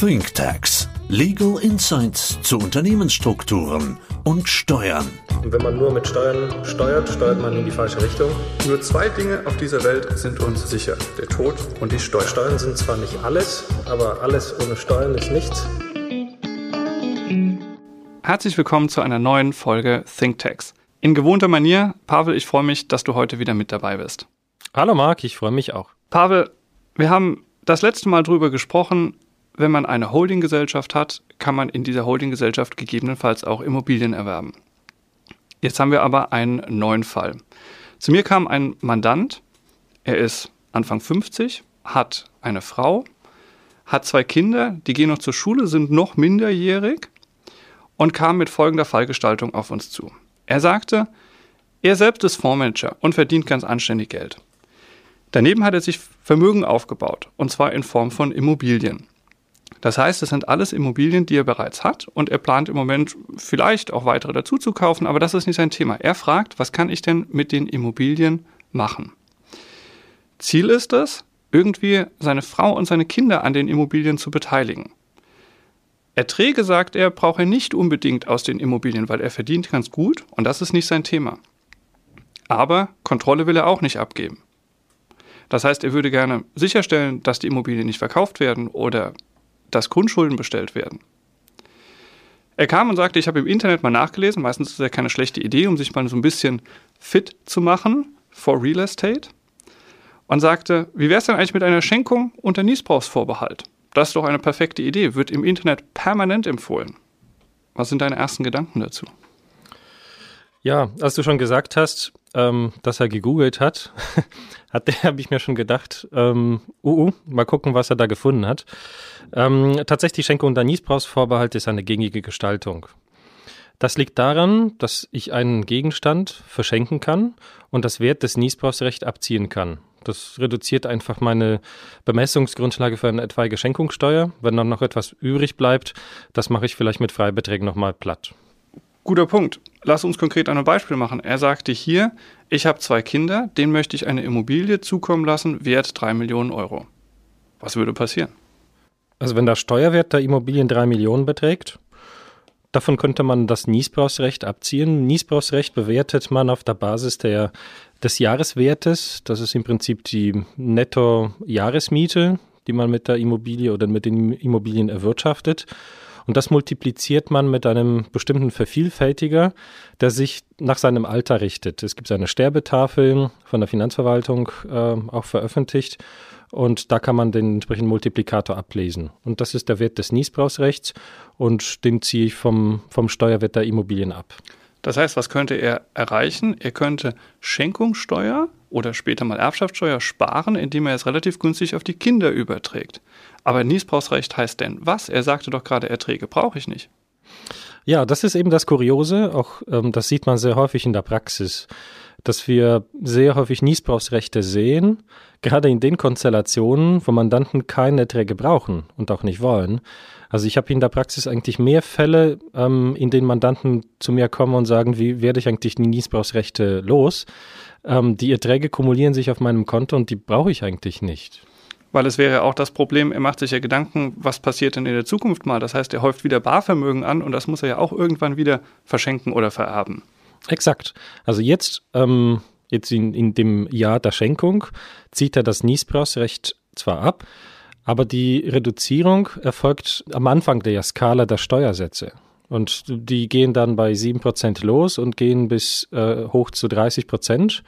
ThinkTax. Legal Insights zu Unternehmensstrukturen und Steuern. Und wenn man nur mit Steuern steuert, steuert man in die falsche Richtung. Nur zwei Dinge auf dieser Welt sind uns sicher. Der Tod und die Steuern. Steuern sind zwar nicht alles, aber alles ohne Steuern ist nichts. Herzlich willkommen zu einer neuen Folge ThinkTax. In gewohnter Manier, Pavel, ich freue mich, dass du heute wieder mit dabei bist. Hallo Marc, ich freue mich auch. Pavel, wir haben das letzte Mal darüber gesprochen, wenn man eine Holdinggesellschaft hat, kann man in dieser Holdinggesellschaft gegebenenfalls auch Immobilien erwerben. Jetzt haben wir aber einen neuen Fall. Zu mir kam ein Mandant, er ist Anfang 50, hat eine Frau, hat zwei Kinder, die gehen noch zur Schule, sind noch minderjährig und kam mit folgender Fallgestaltung auf uns zu. Er sagte, er selbst ist Fondsmanager und verdient ganz anständig Geld. Daneben hat er sich Vermögen aufgebaut, und zwar in Form von Immobilien. Das heißt, es sind alles Immobilien, die er bereits hat und er plant im Moment vielleicht auch weitere dazu zu kaufen, aber das ist nicht sein Thema. Er fragt, was kann ich denn mit den Immobilien machen? Ziel ist es, irgendwie seine Frau und seine Kinder an den Immobilien zu beteiligen. Erträge, sagt er, braucht er nicht unbedingt aus den Immobilien, weil er verdient ganz gut und das ist nicht sein Thema. Aber Kontrolle will er auch nicht abgeben. Das heißt, er würde gerne sicherstellen, dass die Immobilien nicht verkauft werden oder dass Grundschulden bestellt werden. Er kam und sagte, ich habe im Internet mal nachgelesen, meistens ist ja keine schlechte Idee, um sich mal so ein bisschen fit zu machen for Real Estate. Und sagte, wie wäre es denn eigentlich mit einer Schenkung unter Niesbrauchsvorbehalt? Das ist doch eine perfekte Idee, wird im Internet permanent empfohlen. Was sind deine ersten Gedanken dazu? Ja, als du schon gesagt hast, ähm, dass er gegoogelt hat, hat der, habe ich mir schon gedacht, ähm, uh, uh, mal gucken, was er da gefunden hat. Ähm, tatsächlich Schenkung unter Niesbrauchsvorbehalt ist eine gängige Gestaltung. Das liegt daran, dass ich einen Gegenstand verschenken kann und das Wert des Niesbrauchsrecht abziehen kann. Das reduziert einfach meine Bemessungsgrundlage für eine etwaige Schenkungssteuer. Wenn dann noch etwas übrig bleibt, das mache ich vielleicht mit Freibeträgen nochmal platt. Guter Punkt. Lass uns konkret ein Beispiel machen. Er sagte hier, ich habe zwei Kinder, denen möchte ich eine Immobilie zukommen lassen, wert 3 Millionen Euro. Was würde passieren? Also wenn der Steuerwert der Immobilien 3 Millionen beträgt, davon könnte man das Niesbrauchsrecht abziehen. Niesbrauchsrecht bewertet man auf der Basis der, des Jahreswertes. Das ist im Prinzip die Netto-Jahresmiete, die man mit der Immobilie oder mit den Immobilien erwirtschaftet. Und das multipliziert man mit einem bestimmten Vervielfältiger, der sich nach seinem Alter richtet. Es gibt eine Sterbetafel von der Finanzverwaltung äh, auch veröffentlicht. Und da kann man den entsprechenden Multiplikator ablesen. Und das ist der Wert des Niesbrauchsrechts und den ziehe ich vom, vom Steuerwert der Immobilien ab. Das heißt, was könnte er erreichen? Er könnte Schenkungssteuer oder später mal Erbschaftssteuer sparen, indem er es relativ günstig auf die Kinder überträgt. Aber Niesbrauchsrecht heißt denn was? Er sagte doch gerade, Erträge brauche ich nicht. Ja, das ist eben das Kuriose. Auch ähm, das sieht man sehr häufig in der Praxis, dass wir sehr häufig Niesbrauchsrechte sehen, gerade in den Konstellationen, wo Mandanten keine Erträge brauchen und auch nicht wollen. Also ich habe in der Praxis eigentlich mehr Fälle, ähm, in denen Mandanten zu mir kommen und sagen, wie werde ich eigentlich die Niesbrauchsrechte los? Ähm, die Erträge kumulieren sich auf meinem Konto und die brauche ich eigentlich nicht. Weil es wäre auch das Problem, er macht sich ja Gedanken, was passiert denn in der Zukunft mal. Das heißt, er häuft wieder Barvermögen an und das muss er ja auch irgendwann wieder verschenken oder vererben. Exakt. Also jetzt, ähm, jetzt in, in dem Jahr der Schenkung zieht er das Niesbrauchsrecht zwar ab, aber die Reduzierung erfolgt am Anfang der Skala der Steuersätze. Und die gehen dann bei 7% los und gehen bis äh, hoch zu 30%.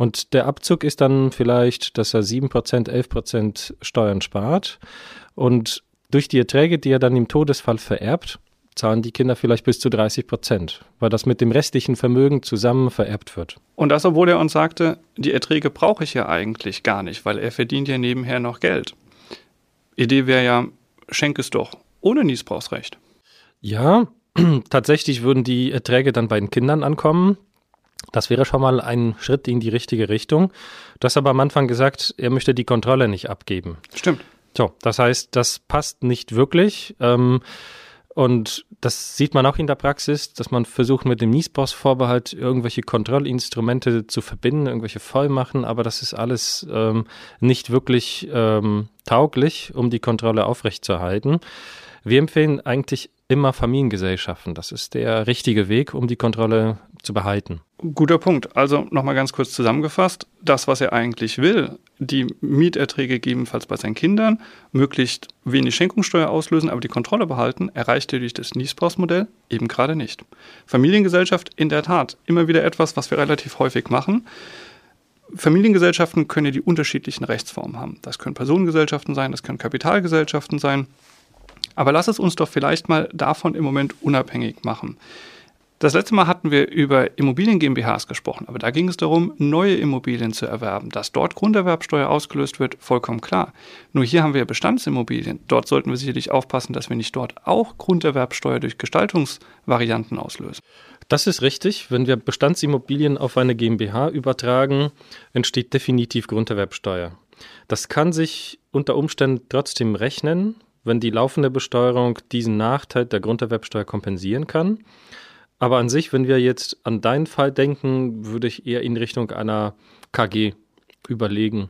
Und der Abzug ist dann vielleicht, dass er 7%, 11% Steuern spart. Und durch die Erträge, die er dann im Todesfall vererbt, zahlen die Kinder vielleicht bis zu 30 Prozent, weil das mit dem restlichen Vermögen zusammen vererbt wird. Und das, obwohl er uns sagte, die Erträge brauche ich ja eigentlich gar nicht, weil er verdient ja nebenher noch Geld. Idee wäre ja, schenk es doch, ohne Niesbrauchsrecht. Ja, tatsächlich würden die Erträge dann bei den Kindern ankommen. Das wäre schon mal ein Schritt in die richtige Richtung. Du hast aber am Anfang gesagt, er möchte die Kontrolle nicht abgeben. Stimmt. So, das heißt, das passt nicht wirklich. Ähm, Und das sieht man auch in der Praxis, dass man versucht mit dem Niesbrauchsvorbehalt irgendwelche Kontrollinstrumente zu verbinden, irgendwelche Vollmachen, aber das ist alles ähm, nicht wirklich ähm, tauglich, um die Kontrolle aufrechtzuerhalten. Wir empfehlen eigentlich immer Familiengesellschaften. Das ist der richtige Weg, um die Kontrolle zu behalten. Guter Punkt. Also nochmal ganz kurz zusammengefasst. Das, was er eigentlich will, die Mieterträge gegebenenfalls bei seinen Kindern, möglichst wenig Schenkungssteuer auslösen, aber die Kontrolle behalten, erreicht er durch das Niesbrauchsmodell eben gerade nicht. Familiengesellschaft in der Tat immer wieder etwas, was wir relativ häufig machen. Familiengesellschaften können ja die unterschiedlichen Rechtsformen haben. Das können Personengesellschaften sein, das können Kapitalgesellschaften sein. Aber lass es uns doch vielleicht mal davon im Moment unabhängig machen. Das letzte Mal hatten wir über Immobilien GmbHs gesprochen, aber da ging es darum, neue Immobilien zu erwerben. Dass dort Grunderwerbsteuer ausgelöst wird, vollkommen klar. Nur hier haben wir Bestandsimmobilien. Dort sollten wir sicherlich aufpassen, dass wir nicht dort auch Grunderwerbsteuer durch Gestaltungsvarianten auslösen. Das ist richtig. Wenn wir Bestandsimmobilien auf eine GmbH übertragen, entsteht definitiv Grunderwerbsteuer. Das kann sich unter Umständen trotzdem rechnen, wenn die laufende Besteuerung diesen Nachteil der Grunderwerbsteuer kompensieren kann. Aber an sich, wenn wir jetzt an deinen Fall denken, würde ich eher in Richtung einer KG überlegen.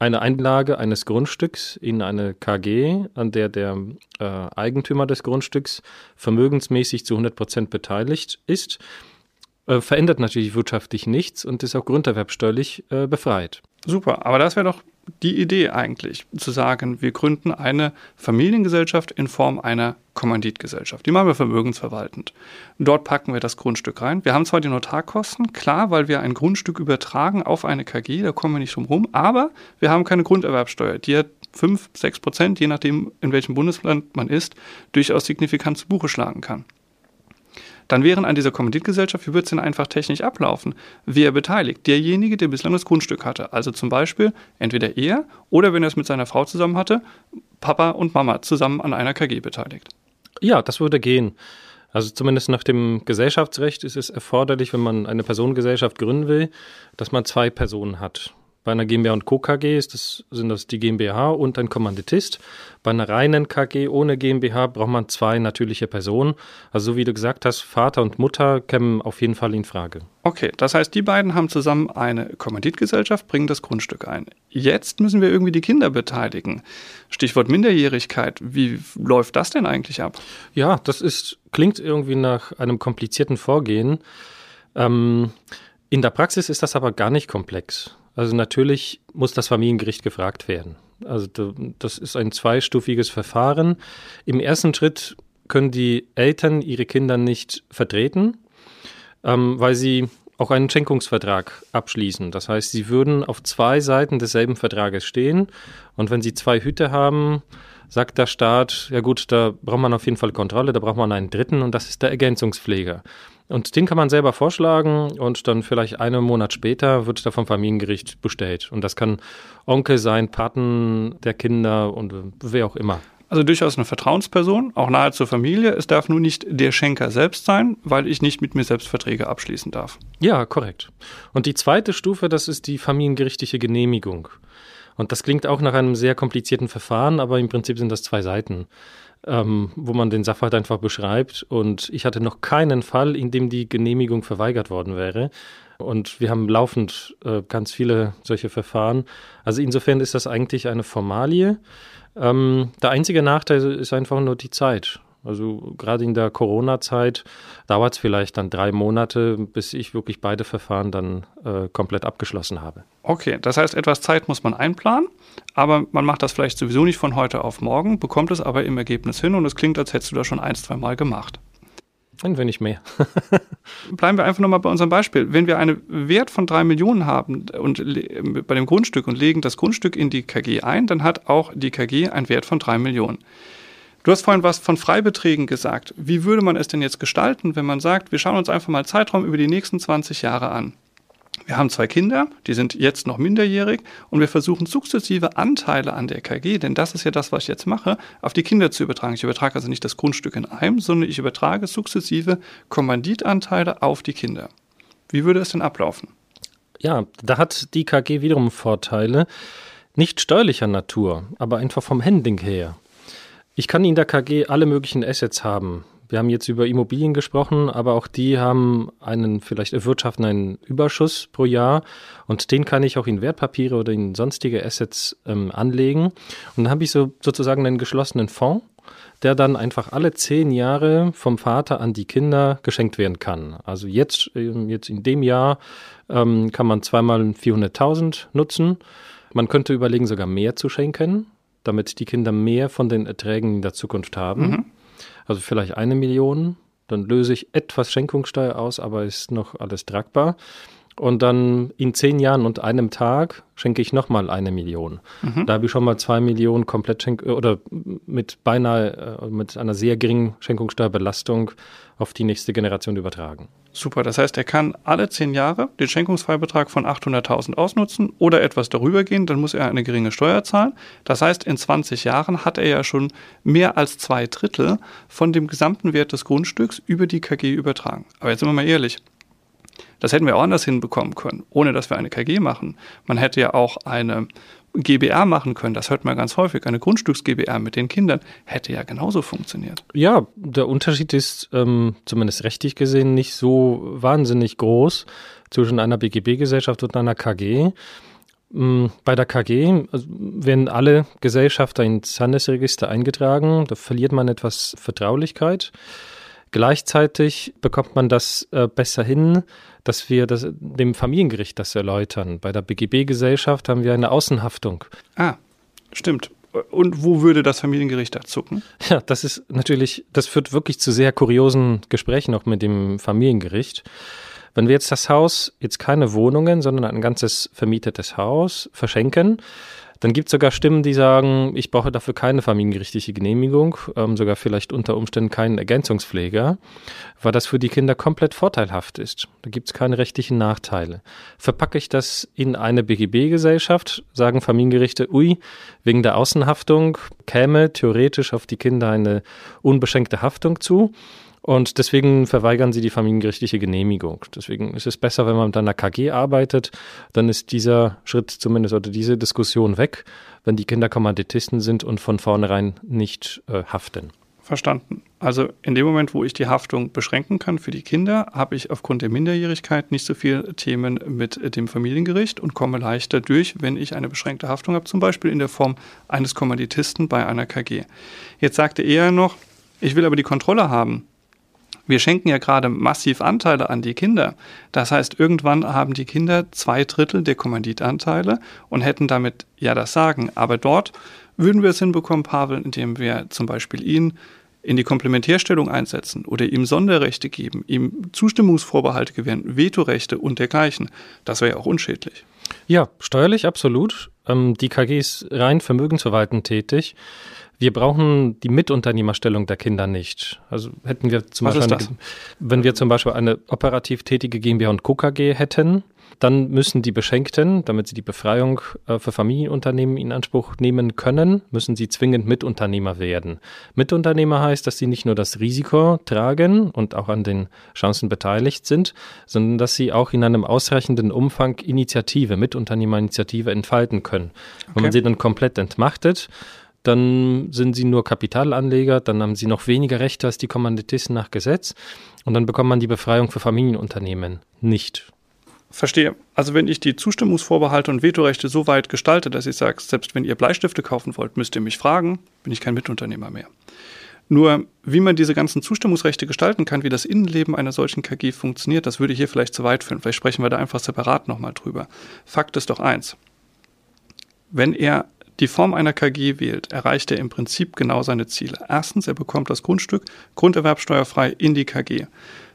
Eine Einlage eines Grundstücks in eine KG, an der der äh, Eigentümer des Grundstücks vermögensmäßig zu 100 Prozent beteiligt ist, äh, verändert natürlich wirtschaftlich nichts und ist auch grunderwerbsteuerlich äh, befreit. Super, aber das wäre doch die Idee eigentlich, zu sagen, wir gründen eine Familiengesellschaft in Form einer Kommanditgesellschaft. Die machen wir vermögensverwaltend. Dort packen wir das Grundstück rein. Wir haben zwar die Notarkosten, klar, weil wir ein Grundstück übertragen auf eine KG, da kommen wir nicht drum rum, aber wir haben keine Grunderwerbsteuer, die ja 5, 6 Prozent, je nachdem, in welchem Bundesland man ist, durchaus signifikant zu Buche schlagen kann. Dann wären an dieser Kommanditgesellschaft, es denn einfach technisch ablaufen? Wer beteiligt? Derjenige, der bislang das Grundstück hatte. Also zum Beispiel entweder er oder wenn er es mit seiner Frau zusammen hatte, Papa und Mama zusammen an einer KG beteiligt. Ja, das würde gehen. Also zumindest nach dem Gesellschaftsrecht ist es erforderlich, wenn man eine Personengesellschaft gründen will, dass man zwei Personen hat. Bei einer GmbH und Co. KG ist das, sind das die GmbH und ein Kommanditist. Bei einer reinen KG ohne GmbH braucht man zwei natürliche Personen. Also so wie du gesagt hast, Vater und Mutter kämen auf jeden Fall in Frage. Okay, das heißt, die beiden haben zusammen eine Kommanditgesellschaft, bringen das Grundstück ein. Jetzt müssen wir irgendwie die Kinder beteiligen. Stichwort Minderjährigkeit. Wie läuft das denn eigentlich ab? Ja, das ist, klingt irgendwie nach einem komplizierten Vorgehen. Ähm, in der Praxis ist das aber gar nicht komplex. Also natürlich muss das Familiengericht gefragt werden. Also das ist ein zweistufiges Verfahren. Im ersten Schritt können die Eltern ihre Kinder nicht vertreten, ähm, weil sie auch einen Schenkungsvertrag abschließen. Das heißt, sie würden auf zwei Seiten desselben Vertrages stehen. Und wenn sie zwei Hüte haben, sagt der Staat, ja gut, da braucht man auf jeden Fall Kontrolle, da braucht man einen dritten und das ist der Ergänzungspfleger. Und den kann man selber vorschlagen und dann vielleicht einen Monat später wird er vom Familiengericht bestellt. Und das kann Onkel sein, Paten der Kinder und wer auch immer. Also durchaus eine Vertrauensperson, auch nahe zur Familie. Es darf nur nicht der Schenker selbst sein, weil ich nicht mit mir selbst Verträge abschließen darf. Ja, korrekt. Und die zweite Stufe, das ist die familiengerichtliche Genehmigung. Und das klingt auch nach einem sehr komplizierten Verfahren, aber im Prinzip sind das zwei Seiten ähm, wo man den Sachverhalt einfach beschreibt. Und ich hatte noch keinen Fall, in dem die Genehmigung verweigert worden wäre. Und wir haben laufend äh, ganz viele solche Verfahren. Also insofern ist das eigentlich eine Formalie. Ähm, der einzige Nachteil ist einfach nur die Zeit. Also gerade in der Corona-Zeit dauert es vielleicht dann drei Monate, bis ich wirklich beide Verfahren dann äh, komplett abgeschlossen habe. Okay, das heißt, etwas Zeit muss man einplanen, aber man macht das vielleicht sowieso nicht von heute auf morgen, bekommt es aber im Ergebnis hin und es klingt, als hättest du das schon ein, zwei Mal gemacht. Ein wenig mehr. Bleiben wir einfach nochmal bei unserem Beispiel. Wenn wir einen Wert von drei Millionen haben und bei dem Grundstück und legen das Grundstück in die KG ein, dann hat auch die KG einen Wert von drei Millionen. Du hast vorhin was von Freibeträgen gesagt. Wie würde man es denn jetzt gestalten, wenn man sagt, wir schauen uns einfach mal Zeitraum über die nächsten 20 Jahre an? Wir haben zwei Kinder, die sind jetzt noch minderjährig und wir versuchen sukzessive Anteile an der KG, denn das ist ja das, was ich jetzt mache, auf die Kinder zu übertragen. Ich übertrage also nicht das Grundstück in einem, sondern ich übertrage sukzessive Kommanditanteile auf die Kinder. Wie würde es denn ablaufen? Ja, da hat die KG wiederum Vorteile, nicht steuerlicher Natur, aber einfach vom Handling her. Ich kann in der KG alle möglichen Assets haben. Wir haben jetzt über Immobilien gesprochen, aber auch die haben einen, vielleicht erwirtschaften einen Überschuss pro Jahr und den kann ich auch in Wertpapiere oder in sonstige Assets ähm, anlegen. Und dann habe ich so sozusagen einen geschlossenen Fonds, der dann einfach alle zehn Jahre vom Vater an die Kinder geschenkt werden kann. Also jetzt, ähm, jetzt in dem Jahr ähm, kann man zweimal 400.000 nutzen. Man könnte überlegen, sogar mehr zu schenken, damit die Kinder mehr von den Erträgen in der Zukunft haben. Mhm also vielleicht eine Million, dann löse ich etwas Schenkungssteuer aus, aber ist noch alles tragbar. Und dann in zehn Jahren und einem Tag schenke ich nochmal eine Million. Mhm. Da habe ich schon mal zwei Millionen komplett schenk oder mit beinahe äh, mit einer sehr geringen Schenkungssteuerbelastung auf die nächste Generation übertragen. Super, das heißt, er kann alle zehn Jahre den Schenkungsfreibetrag von 800.000 ausnutzen oder etwas darüber gehen, dann muss er eine geringe Steuer zahlen. Das heißt, in 20 Jahren hat er ja schon mehr als zwei Drittel von dem gesamten Wert des Grundstücks über die KG übertragen. Aber jetzt sind wir mal ehrlich, das hätten wir auch anders hinbekommen können, ohne dass wir eine KG machen. Man hätte ja auch eine GBR machen können. Das hört man ganz häufig. Eine Grundstücks-GBR mit den Kindern hätte ja genauso funktioniert. Ja, der Unterschied ist ähm, zumindest rechtlich gesehen nicht so wahnsinnig groß zwischen einer BGB-Gesellschaft und einer KG. Mm, bei der KG also, werden alle Gesellschafter ins Handelsregister eingetragen. Da verliert man etwas Vertraulichkeit. Gleichzeitig bekommt man das äh, besser hin, dass wir das, dem Familiengericht das erläutern. Bei der BGB-Gesellschaft haben wir eine Außenhaftung. Ah, stimmt. Und wo würde das Familiengericht da zucken? Ja, das ist natürlich, das führt wirklich zu sehr kuriosen Gesprächen auch mit dem Familiengericht. Wenn wir jetzt das Haus, jetzt keine Wohnungen, sondern ein ganzes vermietetes Haus verschenken, dann gibt es sogar Stimmen, die sagen, ich brauche dafür keine familiengerichtliche Genehmigung, ähm, sogar vielleicht unter Umständen keinen Ergänzungspfleger, weil das für die Kinder komplett vorteilhaft ist. Da gibt es keine rechtlichen Nachteile. Verpacke ich das in eine BGB-Gesellschaft, sagen Familiengerichte, ui, wegen der Außenhaftung käme theoretisch auf die Kinder eine unbeschränkte Haftung zu. Und deswegen verweigern sie die familiengerichtliche Genehmigung. Deswegen ist es besser, wenn man mit einer KG arbeitet, dann ist dieser Schritt zumindest oder diese Diskussion weg, wenn die Kinder Kommanditisten sind und von vornherein nicht äh, haften. Verstanden. Also in dem Moment, wo ich die Haftung beschränken kann für die Kinder, habe ich aufgrund der Minderjährigkeit nicht so viele Themen mit dem Familiengericht und komme leichter durch, wenn ich eine beschränkte Haftung habe, zum Beispiel in der Form eines Kommanditisten bei einer KG. Jetzt sagte er noch, ich will aber die Kontrolle haben wir schenken ja gerade massiv Anteile an die Kinder. Das heißt, irgendwann haben die Kinder zwei Drittel der Kommanditanteile und hätten damit ja das Sagen. Aber dort würden wir es hinbekommen, Pavel, indem wir zum Beispiel ihn in die Komplementärstellung einsetzen oder ihm Sonderrechte geben, ihm Zustimmungsvorbehalte gewähren, Vetorechte und dergleichen. Das wäre ja auch unschädlich. Ja, steuerlich absolut. Ähm, die KG ist rein vermögensverwaltend tätig. Wir brauchen die Mitunternehmerstellung der Kinder nicht. Also hätten wir zum Was Beispiel, eine, wenn wir zum Beispiel eine operativ tätige GmbH und Co. KG hätten, dann müssen die Beschenkten, damit sie die Befreiung äh, für Familienunternehmen in Anspruch nehmen können, müssen sie zwingend Mitunternehmer werden. Mitunternehmer heißt, dass sie nicht nur das Risiko tragen und auch an den Chancen beteiligt sind, sondern dass sie auch in einem ausreichenden Umfang Initiative, Mitunternehmerinitiative entfalten können. Okay. Wenn man sie dann komplett entmachtet, dann sind sie nur Kapitalanleger, dann haben sie noch weniger Rechte als die Kommanditisten nach Gesetz und dann bekommt man die Befreiung für Familienunternehmen nicht. Verstehe. Also wenn ich die Zustimmungsvorbehalte und Vetorechte so weit gestalte, dass ich sage, selbst wenn ihr Bleistifte kaufen wollt, müsst ihr mich fragen, bin ich kein Mitunternehmer mehr. Nur wie man diese ganzen Zustimmungsrechte gestalten kann, wie das Innenleben einer solchen KG funktioniert, das würde hier vielleicht zu weit führen. Vielleicht sprechen wir da einfach separat nochmal drüber. Fakt ist doch eins. Wenn er die Form einer KG wählt, erreicht er im Prinzip genau seine Ziele. Erstens, er bekommt das Grundstück grunderwerbsteuerfrei in die KG.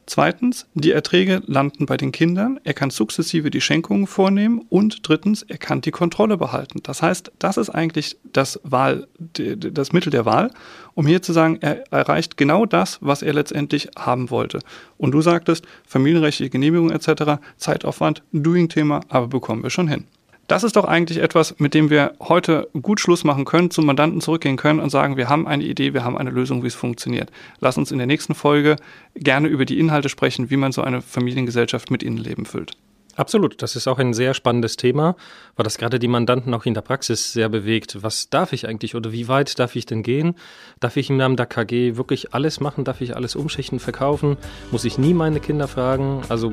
Zweitens, die Erträge landen bei den Kindern, er kann sukzessive die Schenkungen vornehmen und drittens, er kann die Kontrolle behalten. Das heißt, das ist eigentlich das, Wahl, das Mittel der Wahl, um hier zu sagen, er erreicht genau das, was er letztendlich haben wollte. Und du sagtest, familienrechtliche Genehmigung etc., Zeitaufwand, Doing-Thema, aber bekommen wir schon hin. Das ist doch eigentlich etwas, mit dem wir heute gut Schluss machen können, zum Mandanten zurückgehen können und sagen, wir haben eine Idee, wir haben eine Lösung, wie es funktioniert. Lass uns in der nächsten Folge gerne über die Inhalte sprechen, wie man so eine Familiengesellschaft mit Innenleben füllt. Absolut, das ist auch ein sehr spannendes Thema, weil das gerade die Mandanten auch in der Praxis sehr bewegt. Was darf ich eigentlich oder wie weit darf ich denn gehen? Darf ich im Namen der KG wirklich alles machen? Darf ich alles umschichten, verkaufen? Muss ich nie meine Kinder fragen? Also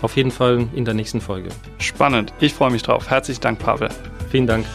auf jeden Fall in der nächsten Folge. Spannend, ich freue mich drauf. Herzlichen Dank, Pavel. Vielen Dank.